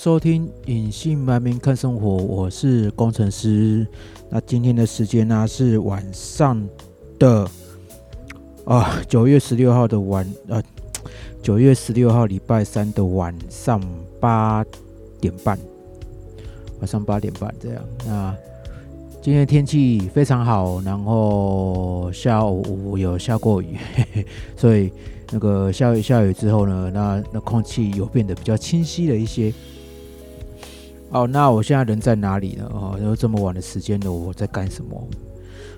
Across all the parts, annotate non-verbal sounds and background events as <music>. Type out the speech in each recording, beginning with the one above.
收听《隐姓埋名看生活》，我是工程师。那今天的时间呢是晚上的啊九月十六号的晚呃九月十六号礼拜三的晚上八点半，晚上八点半这样。那今天天气非常好，然后下午有下过雨，<laughs> 所以。那个下雨下雨之后呢，那那空气有变得比较清晰了一些。哦，那我现在人在哪里呢？哦，然后这么晚的时间呢，我在干什么？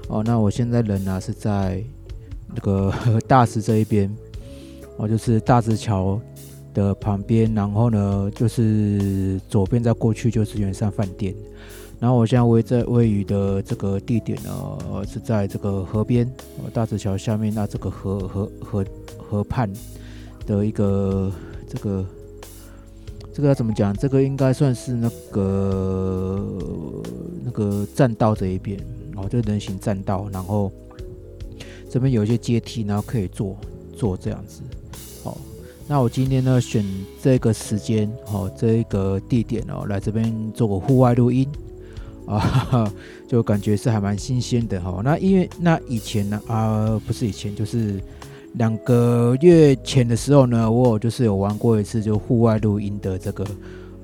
哦，那我现在人呢是在那个 <laughs> 大石这一边，哦，就是大石桥的旁边，然后呢，就是左边再过去就是圆山饭店。然后我现在位在位于的这个地点呢，是在这个河边，大石桥下面那这个河河河河畔的一个这个这个要怎么讲？这个应该算是那个那个栈道这一边哦，就人行栈道。然后这边有一些阶梯，然后可以坐坐这样子。好，那我今天呢选这个时间，哦，这个地点哦，来这边做个户外录音。啊，<laughs> 就感觉是还蛮新鲜的哈。那因为那以前呢，啊，不是以前，就是两个月前的时候呢，我有就是有玩过一次，就户外录音的这个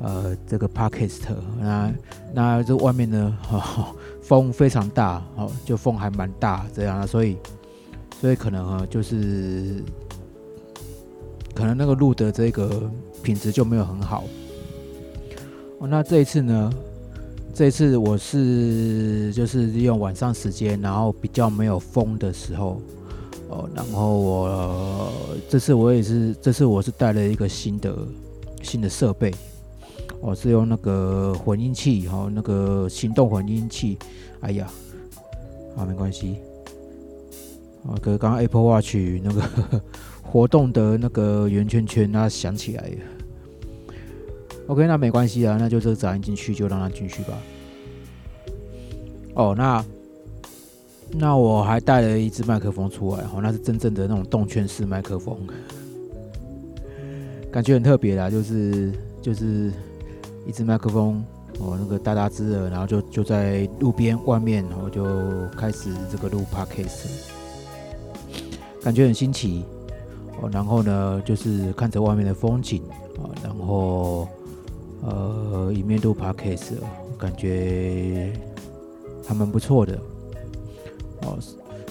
呃这个 podcast。那那这外面呢，<laughs> 风非常大，哦，就风还蛮大这样，所以所以可能啊，就是可能那个录的这个品质就没有很好。哦，那这一次呢？这一次我是就是利用晚上时间，然后比较没有风的时候，哦，然后我这次我也是，这次我是带了一个新的新的设备，我是用那个混音器，哈，那个行动混音器。哎呀，啊，没关系，啊，跟刚刚 Apple Watch 那个 <laughs> 活动的那个圆圈圈，它响起来了。OK，那没关系啊，那就这个杂音进去，就让它进去吧。哦，那那我还带了一支麦克风出来，哦，那是真正的那种动圈式麦克风，感觉很特别啦，就是就是一支麦克风，哦，那个大大支的，然后就就在路边外面，然后就开始这个录 podcast，感觉很新奇，哦，然后呢，就是看着外面的风景，啊，然后。呃，一面录 podcast，感觉还蛮不错的。哦，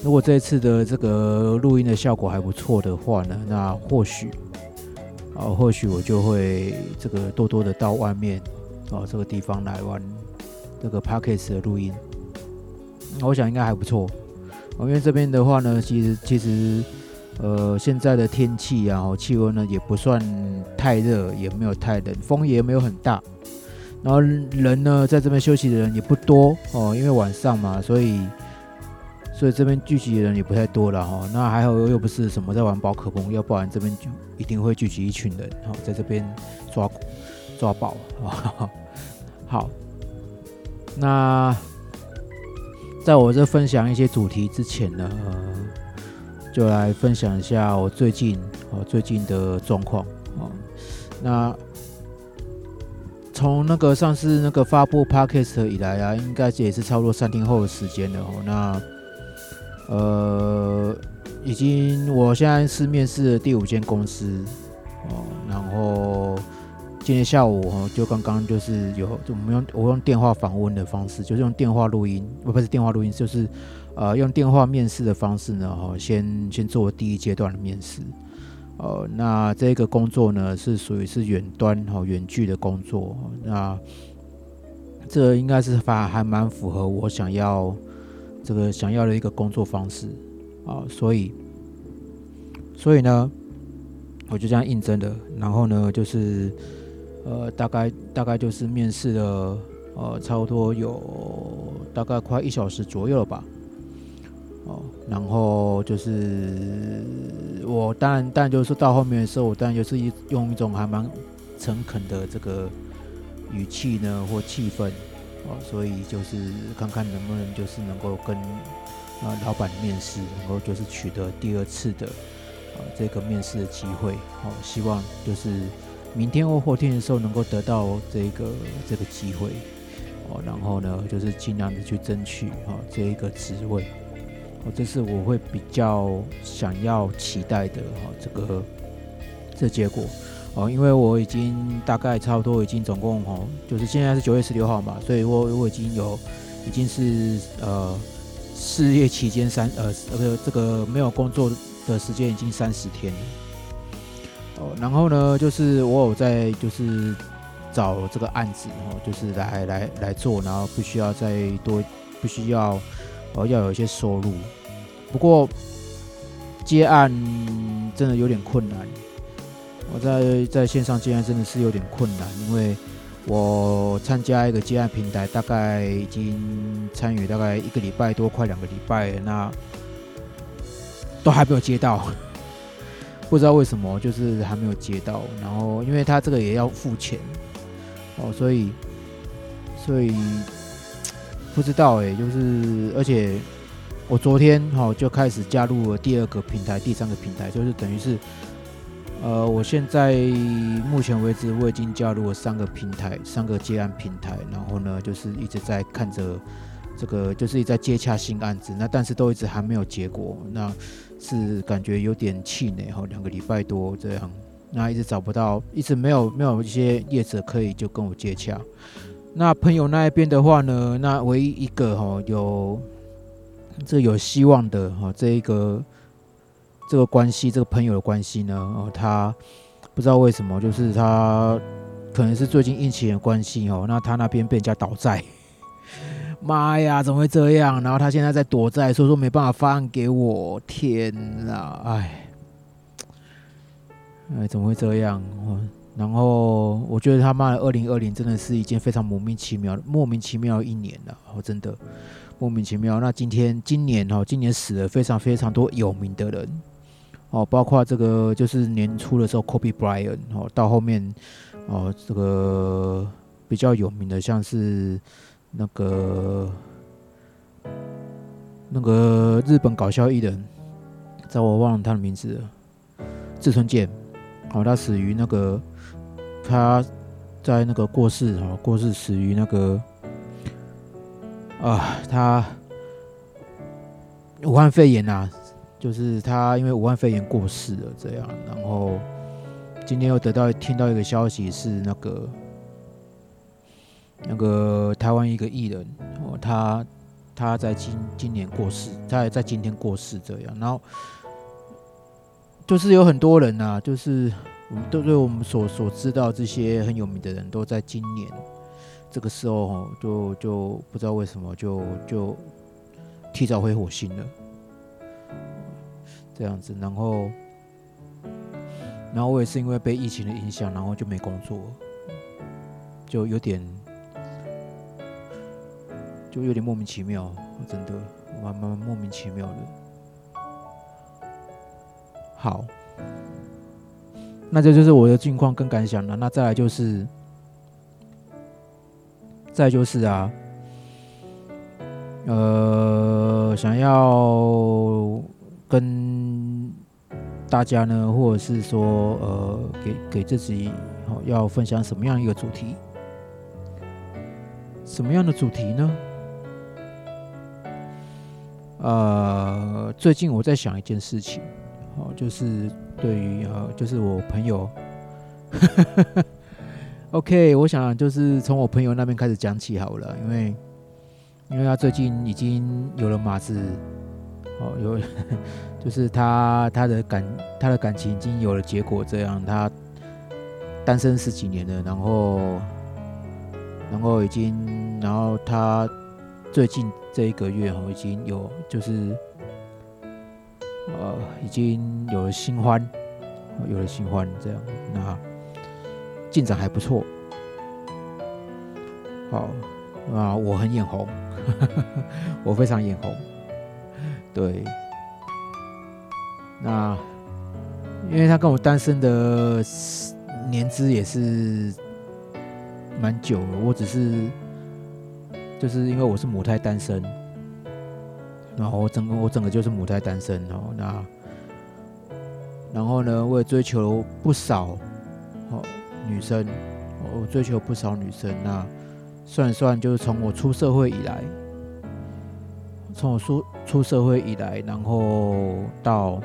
如果这一次的这个录音的效果还不错的话呢，那或许，啊，或许我就会这个多多的到外面，哦，这个地方来玩这个 podcast 的录音。我想应该还不错。哦，因为这边的话呢，其实其实。呃，现在的天气啊，气温呢也不算太热，也没有太冷，风也没有很大。然后人呢，在这边休息的人也不多哦，因为晚上嘛，所以所以这边聚集的人也不太多了哈。那还好又不是什么在玩宝可梦，要不然这边就一定会聚集一群人哈，在这边抓抓宝啊。好，那在我这分享一些主题之前呢。就来分享一下我最近哦最近的状况哦。那从那个上次那个发布 podcast 以来啊，应该也是差不多三天后的时间了哦。那呃，已经我现在是面试的第五间公司哦。然后今天下午哦，就刚刚就是有我们用我用电话访问的方式，就是用电话录音，不不是电话录音，就是。呃，用电话面试的方式呢，哈，先先做第一阶段的面试。呃，那这个工作呢，是属于是远端哈远距的工作。那这应该是反还蛮符合我想要这个想要的一个工作方式啊，所以所以呢，我就这样应征的。然后呢，就是呃，大概大概就是面试了呃，差不多有大概快一小时左右吧。哦，然后就是我当然，当然就是到后面的时候，我当然就是一用一种还蛮诚恳的这个语气呢或气氛哦，所以就是看看能不能就是能够跟啊老板面试，能够就是取得第二次的啊这个面试的机会。哦，希望就是明天或后天的时候能够得到这个这个机会哦，然后呢，就是尽量的去争取哈这一个职位。哦，这是我会比较想要期待的哈这个这结果。哦，因为我已经大概差不多已经总共哦，就是现在是九月十六号嘛，所以我我已经有已经是呃事业期间三呃呃这个没有工作的时间已经三十天了。哦，然后呢，就是我有在就是找这个案子哦，就是来来来做，然后不需要再多，不需要哦要有一些收入。不过接案真的有点困难，我在在线上接案真的是有点困难，因为我参加一个接案平台，大概已经参与大概一个礼拜多，快两个礼拜，那都还没有接到。<laughs> 不知道为什么，就是还没有接到。然后，因为他这个也要付钱哦，所以，所以不知道哎，就是而且我昨天哈就开始加入了第二个平台、第三个平台，就是等于是呃，我现在目前为止我已经加入了三个平台、三个接案平台，然后呢，就是一直在看着这个，就是一在接洽新案子，那但是都一直还没有结果。那是感觉有点气馁哈，两个礼拜多这样，那一直找不到，一直没有没有一些业者可以就跟我接洽。那朋友那一边的话呢，那唯一一个哈有这有希望的哈，这一个这个关系，这个朋友的关系呢，哦，他不知道为什么，就是他可能是最近疫情的关系哦，那他那边被人家倒债。<laughs> 妈呀，怎么会这样？然后他现在在躲债，所以说没办法发案给我。天哪，哎，哎，怎么会这样？然后我觉得他妈的二零二零真的是一件非常莫名其妙、莫名其妙的一年了。哦，真的莫名其妙。那今天今年哦，今年死了非常非常多有名的人哦，包括这个就是年初的时候，Kobe Bryant 哦，到后面哦，这个比较有名的像是。那个那个日本搞笑艺人，在我忘了他的名字了，志村健，哦，他死于那个他在那个过世，哦，过世死于那个啊，他武汉肺炎呐，就是他因为武汉肺炎过世了，这样，然后今天又得到听到一个消息是那个。那个台湾一个艺人哦，他他在今今年过世，他也在今天过世这样，然后就是有很多人呐，就是我们都对我们所所知道这些很有名的人都在今年这个时候哦，就就不知道为什么就就提早回火星了，这样子，然后然后我也是因为被疫情的影响，然后就没工作，就有点。就有点莫名其妙，真的蛮蛮莫名其妙的。好，那这就是我的近况跟感想了。那再来就是，再就是啊，呃，想要跟大家呢，或者是说，呃，给给自己好要分享什么样一个主题？什么样的主题呢？呃，最近我在想一件事情，哦，就是对于呃，就是我朋友，<laughs> OK，我想就是从我朋友那边开始讲起好了，因为因为他最近已经有了马子，哦，有 <laughs> 就是他他的感他的感情已经有了结果，这样他单身十几年了，然后然后已经然后他最近。这一个月哦，已经有就是，呃，已经有了新欢，有了新欢，这样那进展还不错。好啊，我很眼红，<laughs> 我非常眼红。对，那因为他跟我单身的年资也是蛮久了，我只是。就是因为我是母胎单身，然后我整个我整个就是母胎单身哦。那然后呢，我也追求不少，哦，女生，我追求不少女生。那算算，就是从我出社会以来，从我出出社会以来，然后到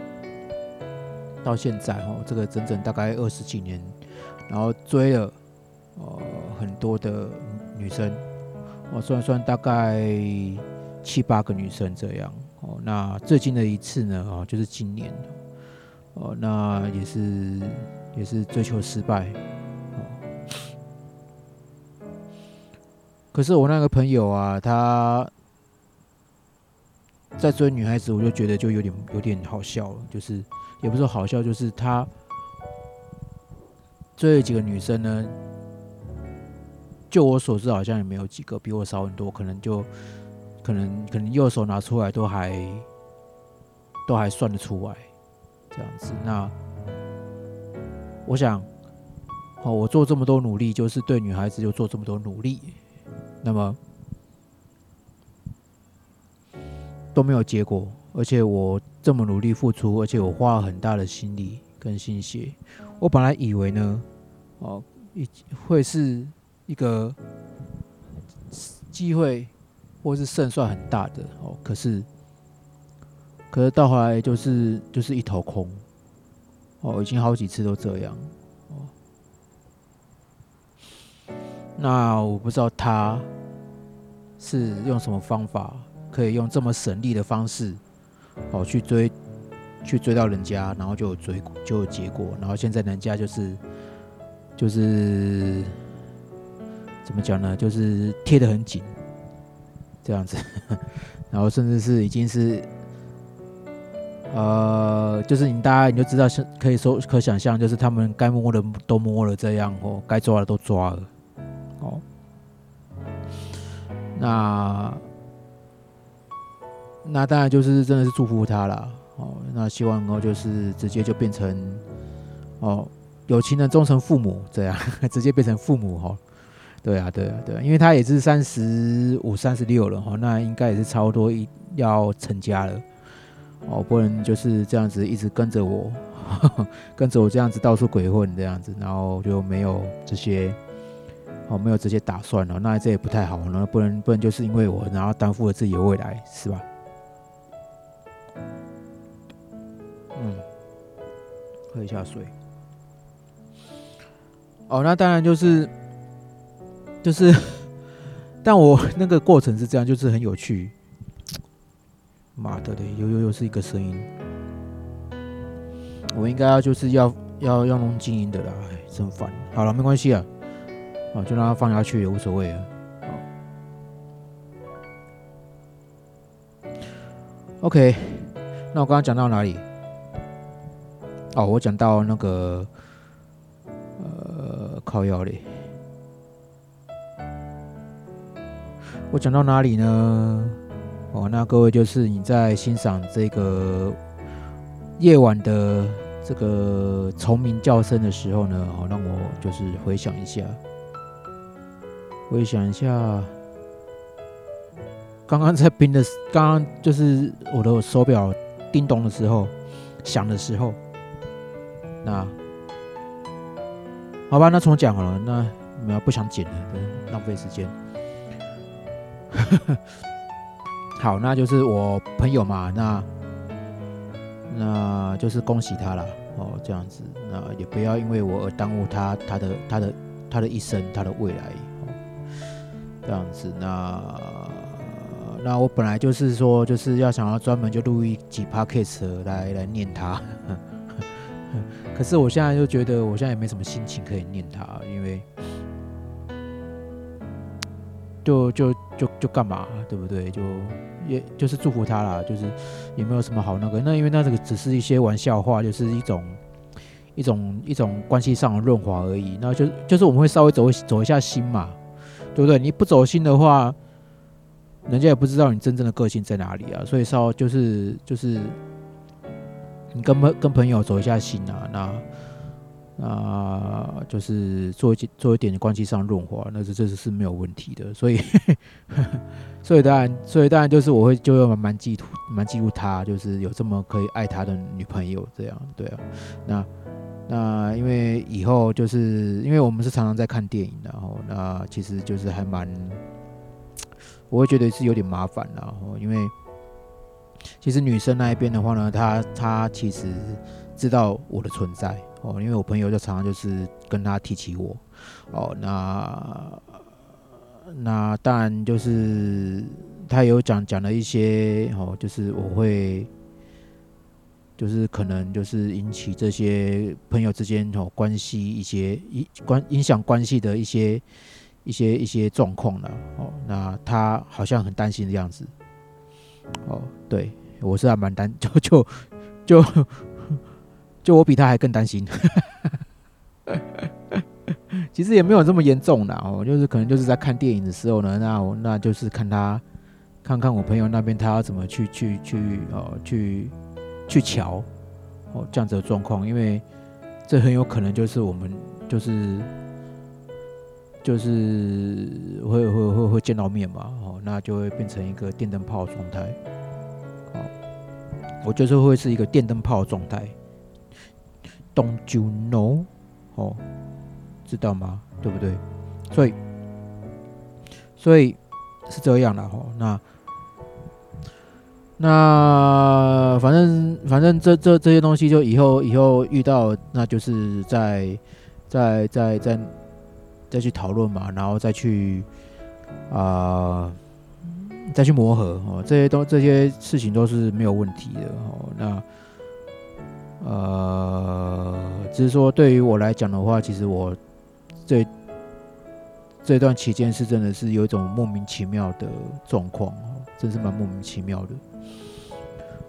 到现在哦，这个整整大概二十几年，然后追了呃很多的女生，我算算大概七八个女生这样哦。那最近的一次呢，哦，就是今年。哦，那也是也是追求失败，哦。可是我那个朋友啊，他在追女孩子，我就觉得就有点有点好笑了，就是也不是说好笑，就是他追了几个女生呢，就我所知，好像也没有几个比我少很多，可能就可能可能右手拿出来都还都还算得出来。这样子，那我想，哦，我做这么多努力，就是对女孩子就做这么多努力，那么都没有结果，而且我这么努力付出，而且我花了很大的心力跟心血，我本来以为呢，哦，一会是一个机会或是胜算很大的哦，可是。可是到后来就是就是一头空，哦，已经好几次都这样，哦，那我不知道他是用什么方法，可以用这么省力的方式，哦，去追，去追到人家，然后就有追就有结果，然后现在人家就是就是怎么讲呢？就是贴得很紧，这样子，<laughs> 然后甚至是已经是。呃，就是你大家你就知道，是可以说可想象，就是他们该摸的都摸了，这样哦，该抓的都抓了，哦，那那当然就是真的是祝福他了，哦，那希望能够就是直接就变成哦有情人终成父母这样，<laughs> 直接变成父母哈，对啊对啊对啊，因为他也是三十五三十六了哈，那应该也是差不多一要成家了。哦，不能就是这样子一直跟着我，<laughs> 跟着我这样子到处鬼混这样子，然后就没有这些，哦，没有这些打算了，那这也不太好，那不能不能就是因为我，然后担负了自己的未来，是吧？嗯，喝一下水。哦，那当然就是，就是，<laughs> 但我那个过程是这样，就是很有趣。妈的嘞，又又又是一个声音，我应该要就是要要要弄静音的啦，哎，真烦。好了，没关系啊，啊，就让它放下去也无所谓啊。OK，那我刚刚讲到哪里？哦，我讲到那个呃，靠腰嘞。我讲到哪里呢？哦，那各位就是你在欣赏这个夜晚的这个虫鸣叫声的时候呢，好，让我就是回想一下，回想一下，刚刚在冰的，刚刚就是我的手表叮咚的时候，响的时候，那好吧，那重讲好了，那你们要不想剪了，浪费时间。<laughs> 好，那就是我朋友嘛，那那就是恭喜他了哦，这样子，那也不要因为我而耽误他他的他的他的一生，他的未来，这样子，那那我本来就是说，就是要想要专门就录一几 p o c a s t 来来念他，可是我现在就觉得我现在也没什么心情可以念他，因为就就就就干嘛，对不对？就。也就是祝福他啦，就是也没有什么好那个，那因为那这个只是一些玩笑话，就是一种一种一种关系上的润滑而已。那就就是我们会稍微走走一下心嘛，对不对？你不走心的话，人家也不知道你真正的个性在哪里啊。所以稍就是就是你跟朋跟朋友走一下心啊，那。啊，就是做一做一点关系上润滑，那是这是是没有问题的。所以，<laughs> 所以当然，所以当然就是我会就要慢慢记住，蛮记住他，就是有这么可以爱他的女朋友这样，对啊。那那因为以后就是因为我们是常常在看电影，然后那其实就是还蛮，我会觉得是有点麻烦，然后因为其实女生那一边的话呢，她她其实知道我的存在哦，因为我朋友就常常就是跟她提起我哦，那那当然就是他有讲讲了一些哦，就是我会。就是可能就是引起这些朋友之间哦关系一些影关影响关系的一些一些一些状况了哦，那他好像很担心的样子哦，对我是还蛮担就就就就我比他还更担心，其实也没有这么严重啦哦，就是可能就是在看电影的时候呢，那我那就是看他看看我朋友那边他要怎么去去去哦去。去瞧哦，这样子的状况，因为这很有可能就是我们就是就是会会会会见到面嘛，哦，那就会变成一个电灯泡状态，哦，我就是会是一个电灯泡状态，Don't you know？哦，知道吗？对不对？所以所以是这样的哈，那。那反正反正这这这些东西就以后以后遇到，那就是在在在在再去讨论嘛，然后再去啊再去磨合哦，这些都这些事情都是没有问题的哦。那呃，只是说对于我来讲的话，其实我这这段期间是真的是有一种莫名其妙的状况哦，真是蛮莫名其妙的。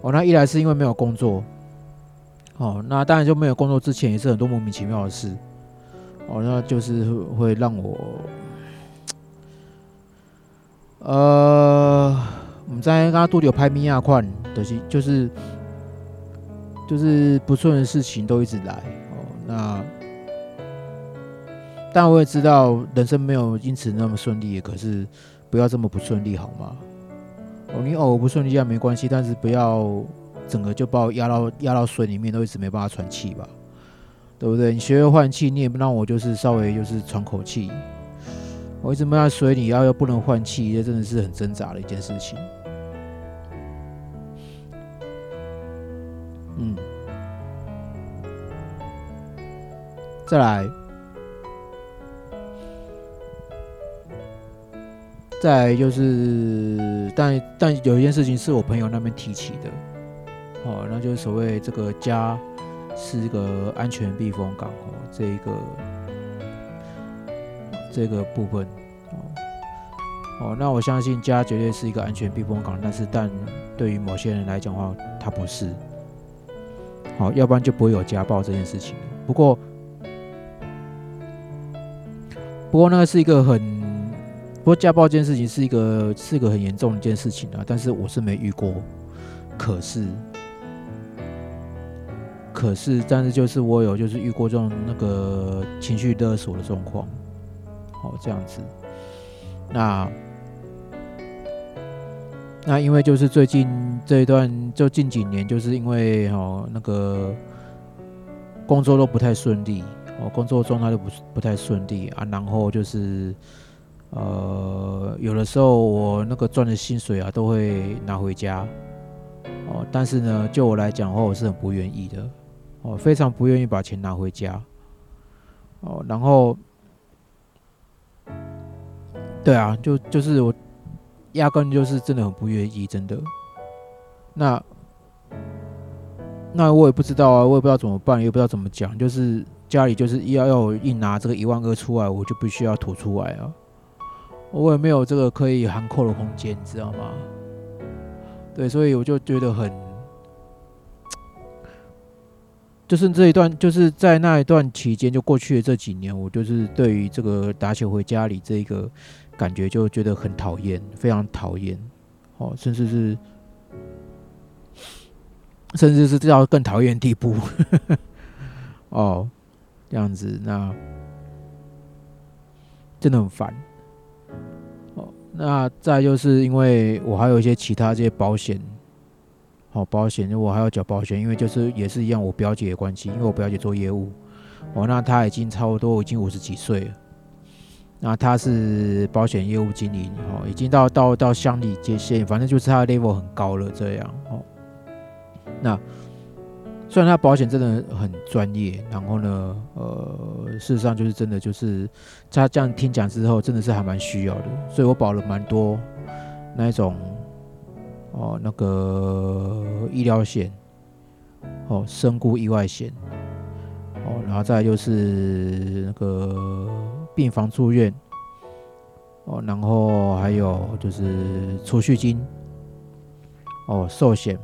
哦，那一来是因为没有工作，哦，那当然就没有工作之前也是很多莫名其妙的事，哦，那就是会让我，呃，我们在刚刚都有拍米亚款的，是就是就是不顺的事情都一直来，哦，那，但我也知道人生没有因此那么顺利，可是不要这么不顺利好吗？哦，你偶尔不顺利也没关系，但是不要整个就把我压到压到水里面，都一直没办法喘气吧，对不对？你学会换气，你也不让我就是稍微就是喘口气。我一直没在水里，然后又不能换气，这真的是很挣扎的一件事情。嗯，再来。再来就是，但但有一件事情是我朋友那边提起的，哦，那就是所谓这个家是一个安全避风港哦，这一个这个部分，哦哦，那我相信家绝对是一个安全避风港，但是但对于某些人来讲的话，它不是，好，要不然就不会有家暴这件事情。不过不过那个是一个很。不过家暴这件事情是一个是一个很严重的一件事情啊，但是我是没遇过。可是，可是，但是就是我有就是遇过这种那个情绪勒索的状况，好这样子。那那因为就是最近这一段就近几年，就是因为哦那个工作都不太顺利，哦工作状态都不不太顺利啊，然后就是。呃，有的时候我那个赚的薪水啊，都会拿回家哦。但是呢，就我来讲的话，我是很不愿意的哦，非常不愿意把钱拿回家哦。然后，对啊，就就是我压根就是真的很不愿意，真的。那那我也不知道啊，我也不知道怎么办，也不知道怎么讲。就是家里就是要要我一拿这个一万二出来，我就必须要吐出来啊。我也没有这个可以含扣的空间，你知道吗？对，所以我就觉得很，就是这一段，就是在那一段期间，就过去的这几年，我就是对于这个打球回家里这一个感觉，就觉得很讨厌，非常讨厌，哦，甚至是，甚至是到更讨厌地步，<laughs> 哦，这样子，那真的很烦。哦那再就是因为我还有一些其他这些保险，好保险，我还要缴保险，因为就是也是一样，我表姐的关系，因为我表姐做业务，哦，那他已经差不多已经五十几岁了。那他是保险业务经理哦，已经到到到乡里接线，反正就是他的 level 很高了这样哦。那虽然他保险真的很专业，然后呢，呃，事实上就是真的就是他这样听讲之后，真的是还蛮需要的，所以我保了蛮多那一种哦，那个医疗险哦，身故意外险哦，然后再就是那个。病房住院，哦，然后还有就是储蓄金，哦，寿险，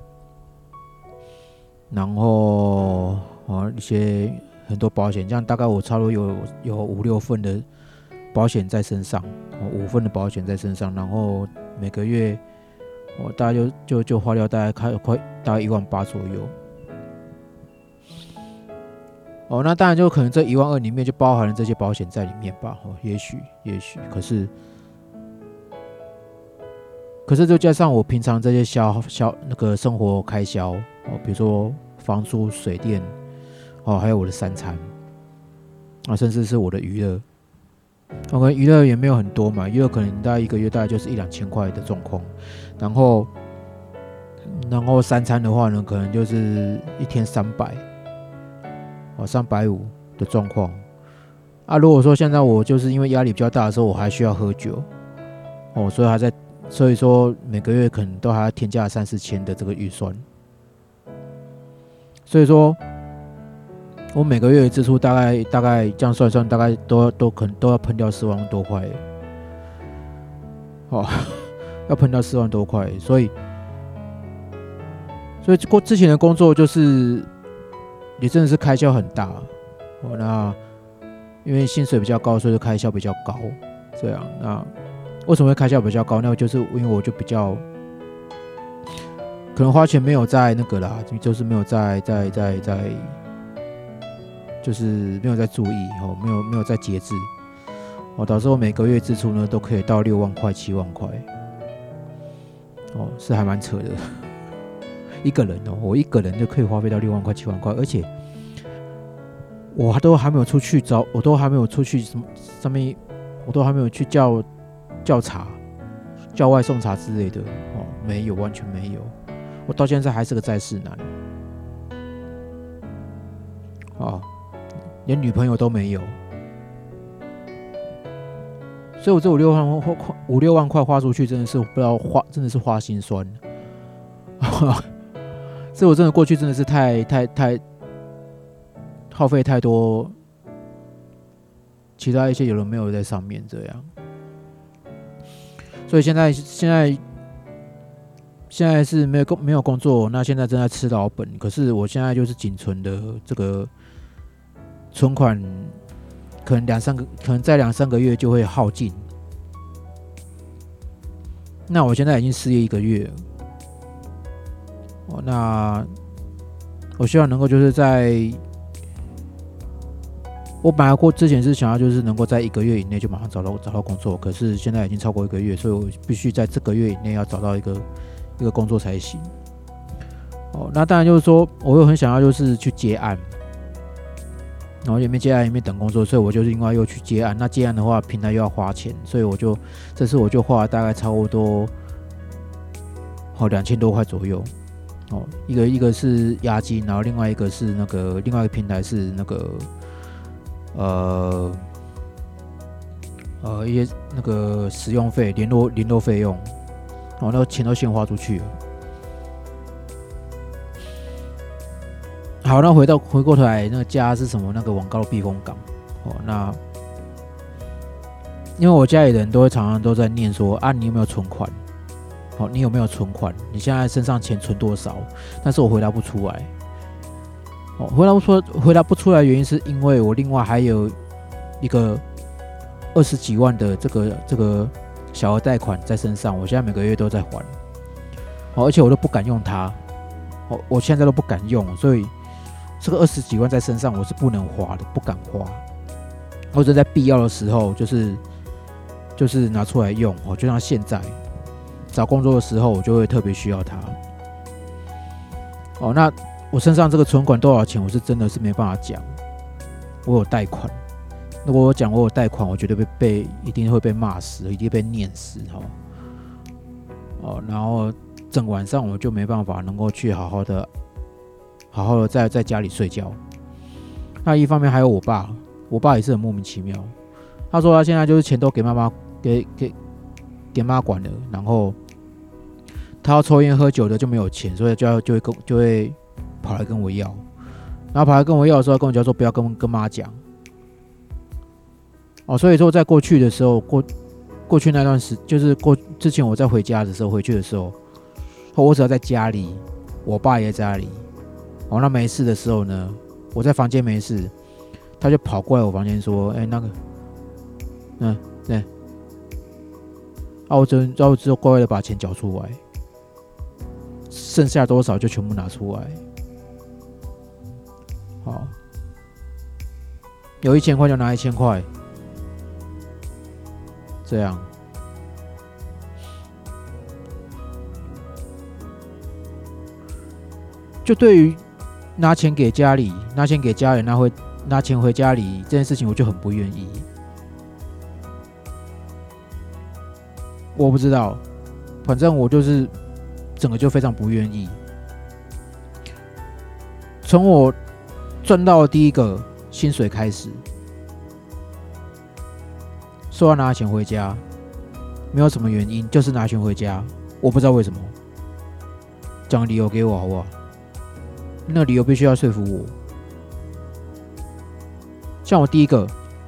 然后啊一些很多保险，这样大概我差不多有有五六份的保险在身上，五份的保险在身上，然后每个月我大概就就就花掉大概开快大概一万八左右。哦，那当然就可能这一万二里面就包含了这些保险在里面吧。哦，也许，也许，可是，可是就加上我平常这些消消那个生活开销哦，比如说房租、水电，哦，还有我的三餐，啊，甚至是我的娱乐，我可能娱乐也没有很多嘛，娱乐可能大概一个月大概就是一两千块的状况，然后，然后三餐的话呢，可能就是一天三百。哦，三百五的状况啊。如果说现在我就是因为压力比较大的时候，我还需要喝酒哦，所以还在，所以说每个月可能都还要添加三四千的这个预算。所以说，我每个月的支出大概大概这样算算，大概都都可能都要喷掉四万多块。哦，<laughs> 要喷掉四万多块，所以，所以过之前的工作就是。也真的是开销很大，哦，那因为薪水比较高，所以就开销比较高。这样，那为什么会开销比较高？那就是因为我就比较可能花钱没有在那个啦，就是没有在在在在，就是没有在注意哦，没有没有在节制，哦，导致我每个月支出呢都可以到六万块、七万块，哦，是还蛮扯的。一个人哦，我一个人就可以花费到六万块、七万块，而且我都还没有出去找，我都还没有出去什么上面，我都还没有去叫叫茶、叫外送茶之类的哦，没有，完全没有。我到现在还是个在世男，哦，连女朋友都没有，所以我这五六万花五六万块花出去，真的是不知道花，真的是花心酸。<laughs> 这我真的过去真的是太太太耗费太多，其他一些有人没有在上面这样，所以现在现在现在是没有工没有工作，那现在正在吃老本。可是我现在就是仅存的这个存款，可能两三个，可能在两三个月就会耗尽。那我现在已经失业一个月。哦，那我希望能够就是在，我本来过之前是想要就是能够在一个月以内就马上找到找到工作，可是现在已经超过一个月，所以我必须在这个月以内要找到一个一个工作才行。哦，那当然就是说，我又很想要就是去接案，然后也没接案也没等工作，所以我就是另外又去接案。那接案的话，平台又要花钱，所以我就这次我就花了大概差不多哦两千多块左右。哦，一个一个是押金，然后另外一个是那个另外一个平台是那个呃呃一些那个使用费、联络联络费用，哦，那个钱都先花出去了。好，那回到回过头来，那个家是什么？那个网高避风港。哦，那因为我家里人都会常常都在念说啊，你有没有存款？哦，你有没有存款？你现在身上钱存多少？但是我回答不出来。哦，回答不出，回答不出来，原因是因为我另外还有一个二十几万的这个这个小额贷款在身上，我现在每个月都在还。哦，而且我都不敢用它。哦，我现在都不敢用，所以这个二十几万在身上我是不能花的，不敢花。或者在必要的时候，就是就是拿出来用。哦，就像现在。找工作的时候，我就会特别需要它。哦，那我身上这个存款多少钱，我是真的是没办法讲。我有贷款。如果我讲我有贷款，我绝对被被一定会被骂死，一定被念死哈。哦，然后整晚上我就没办法能够去好好的、好好的在在家里睡觉。那一方面还有我爸，我爸也是很莫名其妙。他说他现在就是钱都给妈妈给给给妈管了，然后他要抽烟喝酒的就没有钱，所以就要就会跟就会跑来跟我要，然后跑来跟我要的时候，跟我讲说不要跟跟妈讲。哦，所以说在过去的时候，过过去那段时，就是过之前我在回家的时候，回去的时候，我只要在家里，我爸也在家里，哦，那没事的时候呢，我在房间没事，他就跑过来我房间说：“哎，那个，嗯，对，啊，我只然后之后乖乖的把钱缴出来，剩下多少就全部拿出来，好，有一千块就拿一千块。”这样，就对于拿钱给家里、拿钱给家人、拿回拿钱回家里这件事情，我就很不愿意。我不知道，反正我就是整个就非常不愿意。从我赚到第一个薪水开始。说要拿钱回家，没有什么原因，就是拿钱回家，我不知道为什么。讲理由给我好不好？那理由必须要说服我。像我第一个，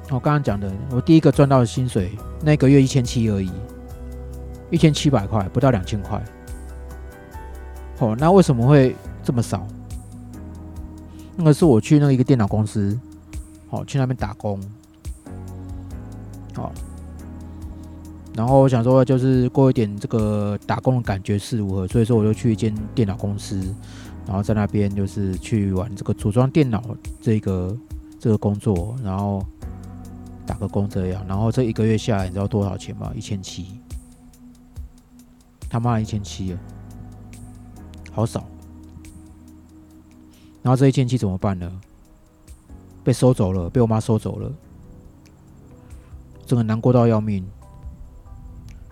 我刚刚讲的，我第一个赚到的薪水，那个月一千七而已，一千七百块，不到两千块。哦，那为什么会这么少？那个是我去那个一个电脑公司，好去那边打工。好，然后我想说，就是过一点这个打工的感觉是如何，所以说我就去一间电脑公司，然后在那边就是去玩这个组装电脑这个这个工作，然后打个工这样，然后这一个月下来，你知道多少钱吗？一千七，他妈一千七啊，好少。然后这一千七怎么办呢？被收走了，被我妈收走了。真的难过到要命，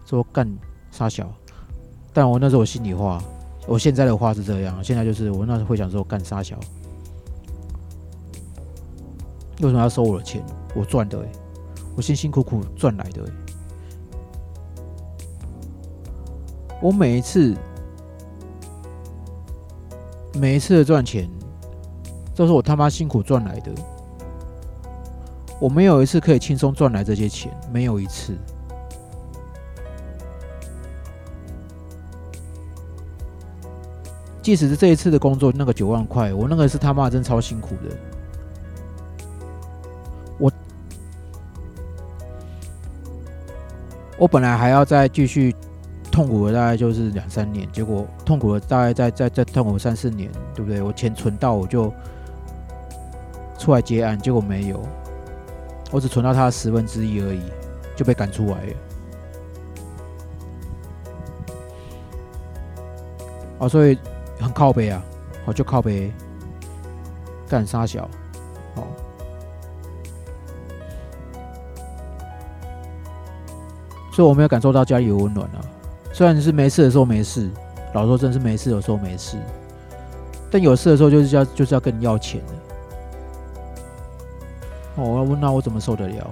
说干傻小，但我那时候我心里话，我现在的话是这样，现在就是我那时候会想说干傻小，为什么要收我的钱？我赚的哎，我辛辛苦苦赚来的我每一次每一次的赚钱，都是我他妈辛苦赚来的。我没有一次可以轻松赚来这些钱，没有一次。即使是这一次的工作，那个九万块，我那个是他妈真超辛苦的。我我本来还要再继续痛苦的，大概就是两三年，结果痛苦的大概再再再痛苦三四年，对不对？我钱存到我就出来接案，结果没有。我只存到他的十分之一而已，就被赶出来了。哦，所以很靠背啊，好就靠背，干杀小，哦，所以我没有感受到家里有温暖啊。虽然是没事的时候没事，老说真是没事的时候没事，但有事的时候就是要就是要跟你要钱的。我要问那我怎么受得了？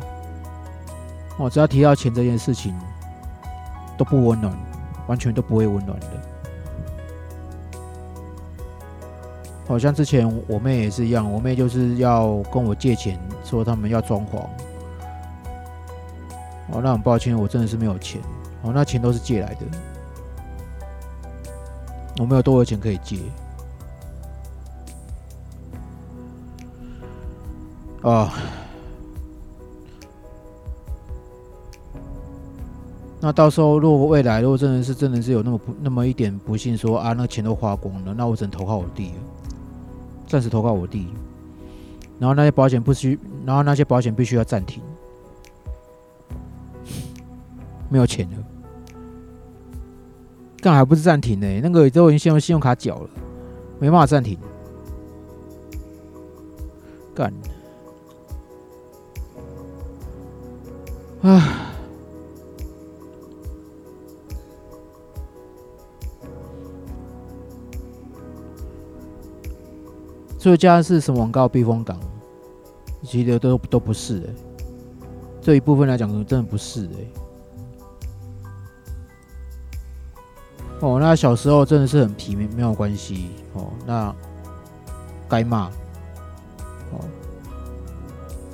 哦，只要提到钱这件事情，都不温暖，完全都不会温暖的。好像之前我妹也是一样，我妹就是要跟我借钱，说他们要装潢。哦，那很抱歉，我真的是没有钱。哦，那钱都是借来的，我没有多的钱可以借。啊。那到时候，如果未来如果真的是真的是有那么不那么一点不幸，说啊，那钱都花光了，那我只能投靠我弟了，暂时投靠我弟。然后那些保险不需，然后那些保险必须要暂停。没有钱了。干还不是暂停呢，那个都已经先用信用卡缴了，没办法暂停。干。啊。这家是什么广告避风港？其实都都不是哎，这一部分来讲，真的不是哎。哦，那小时候真的是很皮，没没有关系哦。那该骂哦，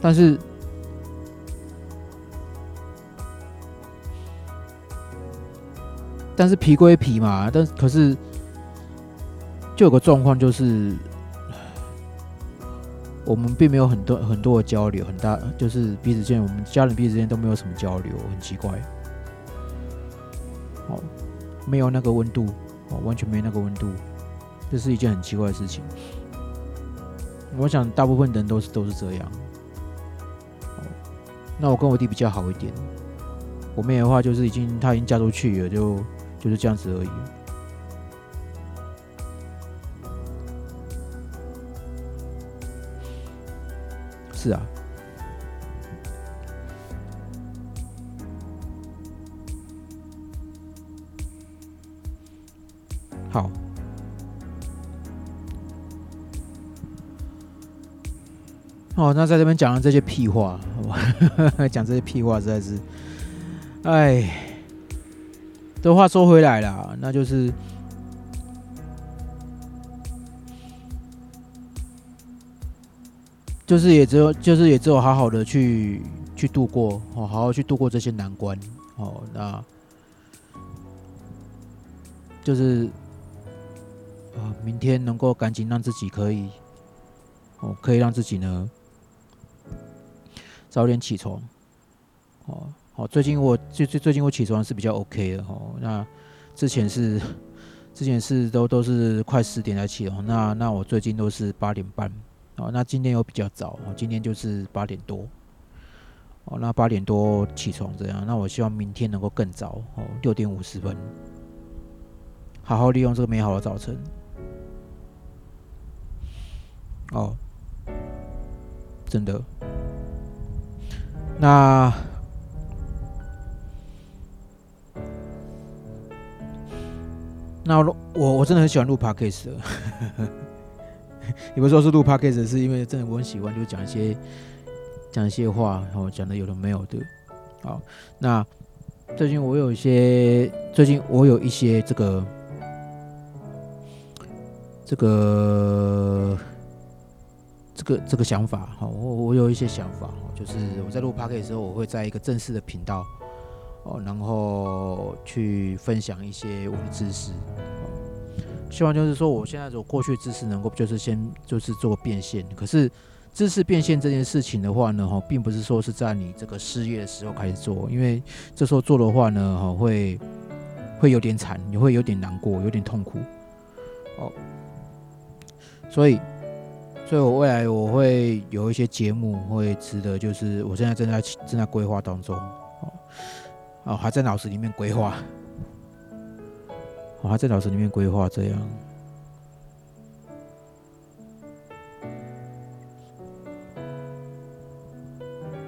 但是但是皮归皮嘛，但可是就有个状况就是。我们并没有很多很多的交流，很大就是彼此间，我们家人彼此间都没有什么交流，很奇怪。哦，没有那个温度，哦，完全没那个温度，这是一件很奇怪的事情。我想大部分人都是都是这样。哦，那我跟我弟比较好一点，我妹的话就是已经她已经嫁出去了，就就是这样子而已。是啊，好，哦，那在这边讲了这些屁话，讲这些屁话实在是，哎，这话说回来了，那就是。就是也只有，就是也只有好好的去去度过哦，好好去度过这些难关哦。那就是啊，明天能够赶紧让自己可以哦，可以让自己呢早点起床哦。好，最近我最最最近我起床是比较 OK 的哦。那之前是 <laughs> <laughs> 之前是都都是快十点才起床，那那我最近都是八点半。哦，那今天又比较早，哦，今天就是八点多，哦，那八点多起床这样，那我希望明天能够更早，哦，六点五十分，好好利用这个美好的早晨，哦，真的，那，那我我真的很喜欢录 podcast。有的时候是录 podcast，是因为真的我很喜欢，就讲一些讲一些话，然后讲的有的没有的。好，那最近我有一些，最近我有一些这个这个这个这个想法，哈，我我有一些想法，就是我在录 podcast 的时候，我会在一个正式的频道，哦，然后去分享一些我的知识。希望就是说，我现在有过去知识能够就是先就是做变现。可是知识变现这件事情的话呢，哈，并不是说是在你这个失业的时候开始做，因为这时候做的话呢，哈，会会有点惨，你会有点难过，有点痛苦。哦，所以，所以我未来我会有一些节目会值得，就是我现在正在正在规划当中，哦，哦，还在脑子里面规划。我还在脑子里面规划这样，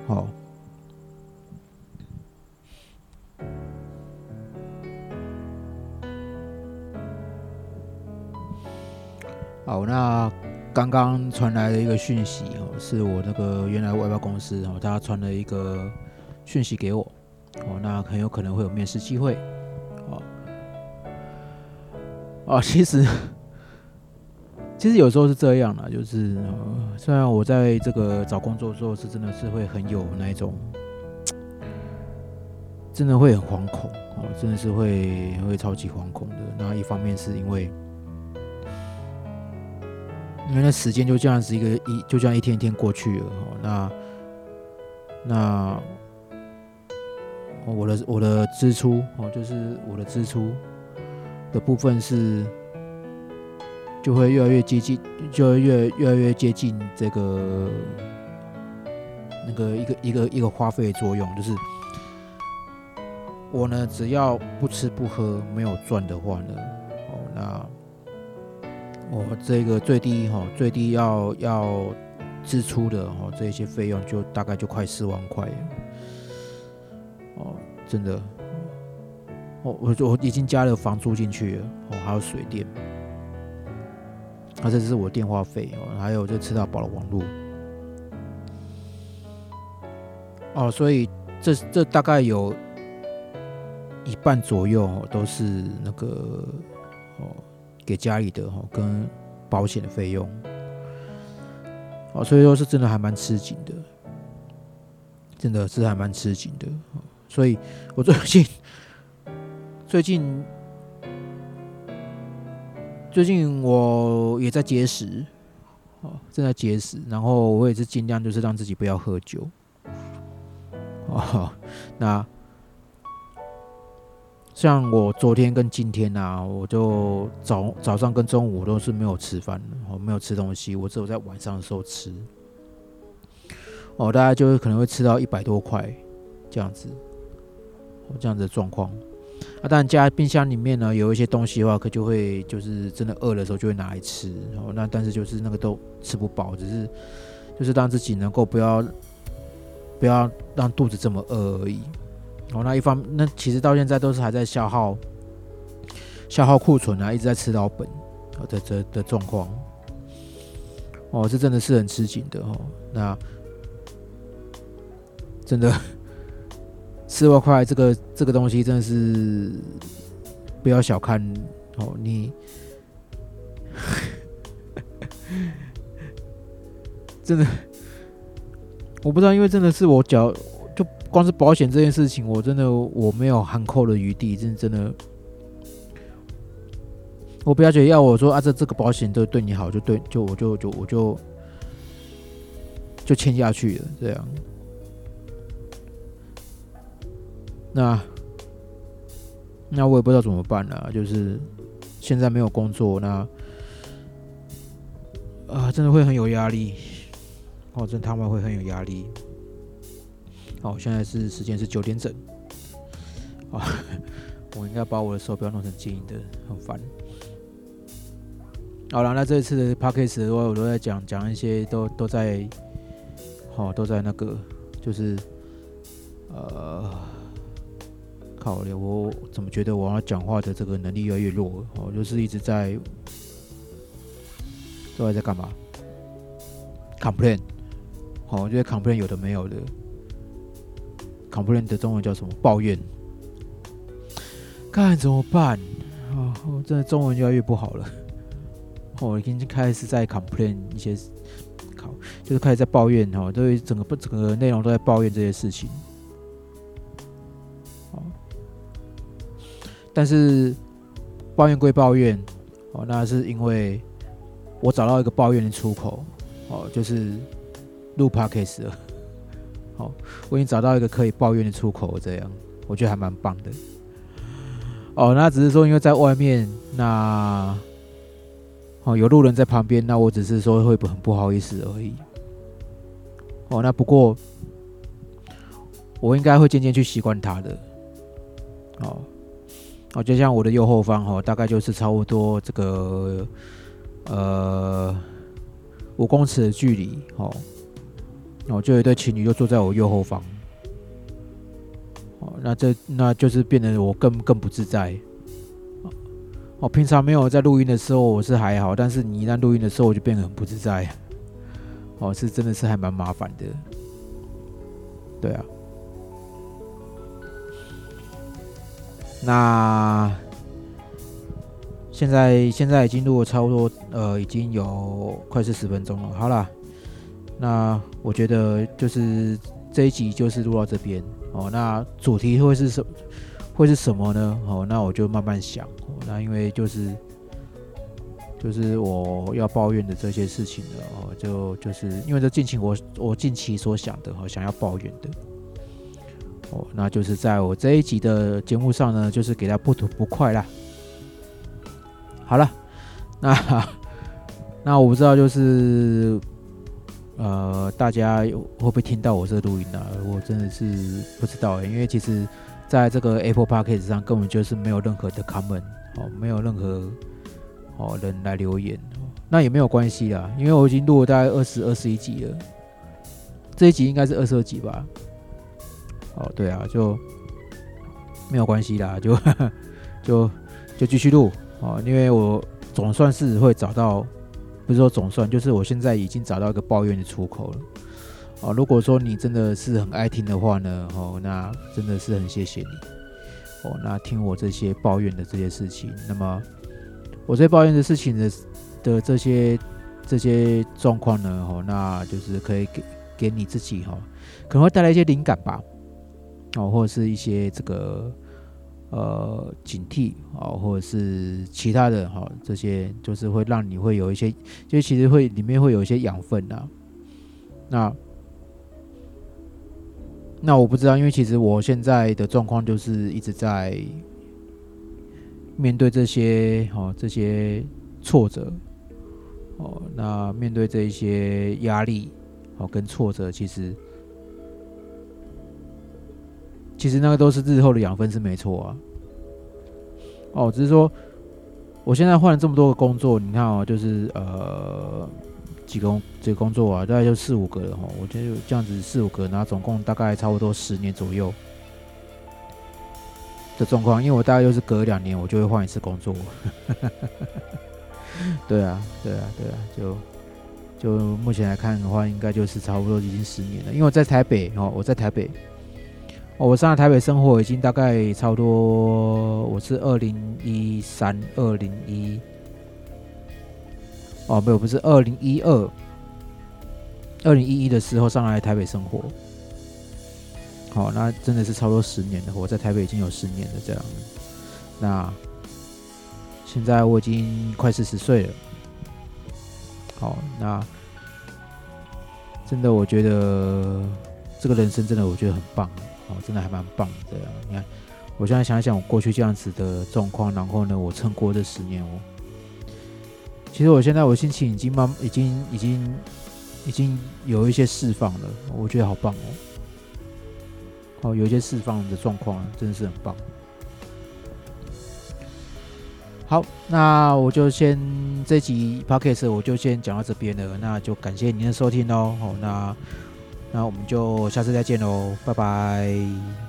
好，好，那刚刚传来的一个讯息哦，是我那个原来外包公司哦，他传了一个讯息给我哦，那很有可能会有面试机会。啊，其实其实有时候是这样的，就是虽然我在这个找工作的时候是真的是会很有那一种，真的会很惶恐哦，真的是会会超级惶恐的。那一方面是因为，因为那时间就这样子一个一就这样一天一天过去了哦，那那我的我的支出哦，就是我的支出。的部分是就会越来越接近，就会越越来越接近这个那个一个一个一个花费的作用，就是我呢只要不吃不喝没有赚的话呢，哦，那我这个最低哈最低要要支出的哦这些费用就大概就快四万块，哦，真的，我我我已经加了房租进去了，哦，还有水电，啊，这是我电话费哦，还有就吃到饱的网络，哦，所以这这大概有一半左右都是那个哦给家里的哦跟保险的费用，哦，所以说是真的还蛮吃紧的。真的是还蛮吃紧的，所以我最近最近最近我也在节食，哦，正在节食，然后我也是尽量就是让自己不要喝酒，哦，那像我昨天跟今天啊，我就早早上跟中午都是没有吃饭的，哦，没有吃东西，我只有在晚上的时候吃。哦，大家就可能会吃到一百多块这样子，哦这样子的状况。啊，当然家冰箱里面呢有一些东西的话，可就会就是真的饿的时候就会拿来吃。然哦，那但是就是那个都吃不饱，只是就是让自己能够不要不要让肚子这么饿而已。然哦，那一方那其实到现在都是还在消耗消耗库存啊，一直在吃到本的这的状况。哦，这真的是很吃紧的哦。那真的，四万块这个这个东西真的是不要小看哦！你 <laughs> 真的，我不知道，因为真的是我缴，就光是保险这件事情，我真的我没有含扣的余地，真的真的，我不要觉得要我说啊，这这个保险都对你好，就对，就我就就我就就签下去了，这样。那那我也不知道怎么办了，就是现在没有工作，那啊，真的会很有压力，哦，真他们会很有压力。哦，现在是时间是九点整，啊，<laughs> 我应该把我的手表弄成静音的，很烦。好了，那这一次的 p a c k a g e 的话，我都在讲讲一些，都都在，好，都在那个，就是呃。好了，我怎么觉得我要讲话的这个能力越来越弱？哦，就是一直在，都在在干嘛？complain，好，我觉得 complain 有的没有的，complain 的中文叫什么？抱怨。看怎么办？啊，我真的中文越来越不好了。我已经开始在 complain 一些，靠，就是开始在抱怨哈，对整个不整个内容都在抱怨这些事情。但是抱怨归抱怨，哦，那是因为我找到一个抱怨的出口，哦，就是录 podcast 了，好，<laughs> 我已经找到一个可以抱怨的出口，这样我觉得还蛮棒的。哦，那只是说因为在外面，那哦有路人在旁边，那我只是说会不很不好意思而已。哦，那不过我应该会渐渐去习惯他的，哦。哦，就像我的右后方哦，大概就是差不多这个呃五公尺的距离，哦，哦，就有一对情侣就坐在我右后方，哦，那这那就是变得我更更不自在。哦，平常没有在录音的时候我是还好，但是你一旦录音的时候我就变得很不自在，哦，是真的是还蛮麻烦的，对啊。那现在现在已经录了差不多，呃，已经有快四十分钟了。好了，那我觉得就是这一集就是录到这边哦。那主题会是什会是什么呢？哦，那我就慢慢想。那因为就是就是我要抱怨的这些事情的哦，就就是因为这近期我我近期所想的哦，想要抱怨的。哦，那就是在我这一集的节目上呢，就是给他不吐不快啦。好了，<laughs> 那那我不知道，就是呃，大家会不会听到我这录音呢？我真的是不知道，因为其实在这个 Apple Podcast 上根本就是没有任何的 comment 哦，没有任何哦人来留言，那也没有关系啦，因为我已经录了大概二十二十一集了，这一集应该是二十二集吧。哦，对啊，就没有关系啦，就就就继续录哦，因为我总算是会找到，不是说总算，就是我现在已经找到一个抱怨的出口了哦。如果说你真的是很爱听的话呢，哦，那真的是很谢谢你哦。那听我这些抱怨的这些事情，那么我在抱怨的事情的的这些这些状况呢，哦，那就是可以给给你自己哈，可能会带来一些灵感吧。哦，或者是一些这个呃警惕哦，或者是其他的哈，这些就是会让你会有一些，就其实会里面会有一些养分呐。那那我不知道，因为其实我现在的状况就是一直在面对这些哦这些挫折哦，那面对这一些压力哦跟挫折，其实。其实那个都是日后的养分是没错啊。哦，只是说我现在换了这么多个工作，你看哦，就是呃几个这个工作啊，大概就四五个了哈。我觉得这样子四五个，然后总共大概差不多十年左右的状况。因为我大概就是隔两年我就会换一次工作。<laughs> 对啊，对啊，对啊，就就目前来看的话，应该就是差不多已经十年了。因为我在台北哦，我在台北。我上来台北生活已经大概差不多，我是二零一三、二零一，哦，没有，不是二零一二，二零一一的时候上来台北生活。好，那真的是差不多十年了，我在台北已经有十年了这样。那现在我已经快四十岁了。好，那真的我觉得这个人生真的我觉得很棒。哦，真的还蛮棒的。你看，我现在想想我过去这样子的状况，然后呢，我撑过这十年哦。其实我现在我心情已经慢，已经已经已经有一些释放了，我觉得好棒哦。哦，有一些释放的状况，真的是很棒。好，那我就先这集 podcast 我就先讲到这边了，那就感谢您的收听哦。好，那。那我们就下次再见喽，拜拜。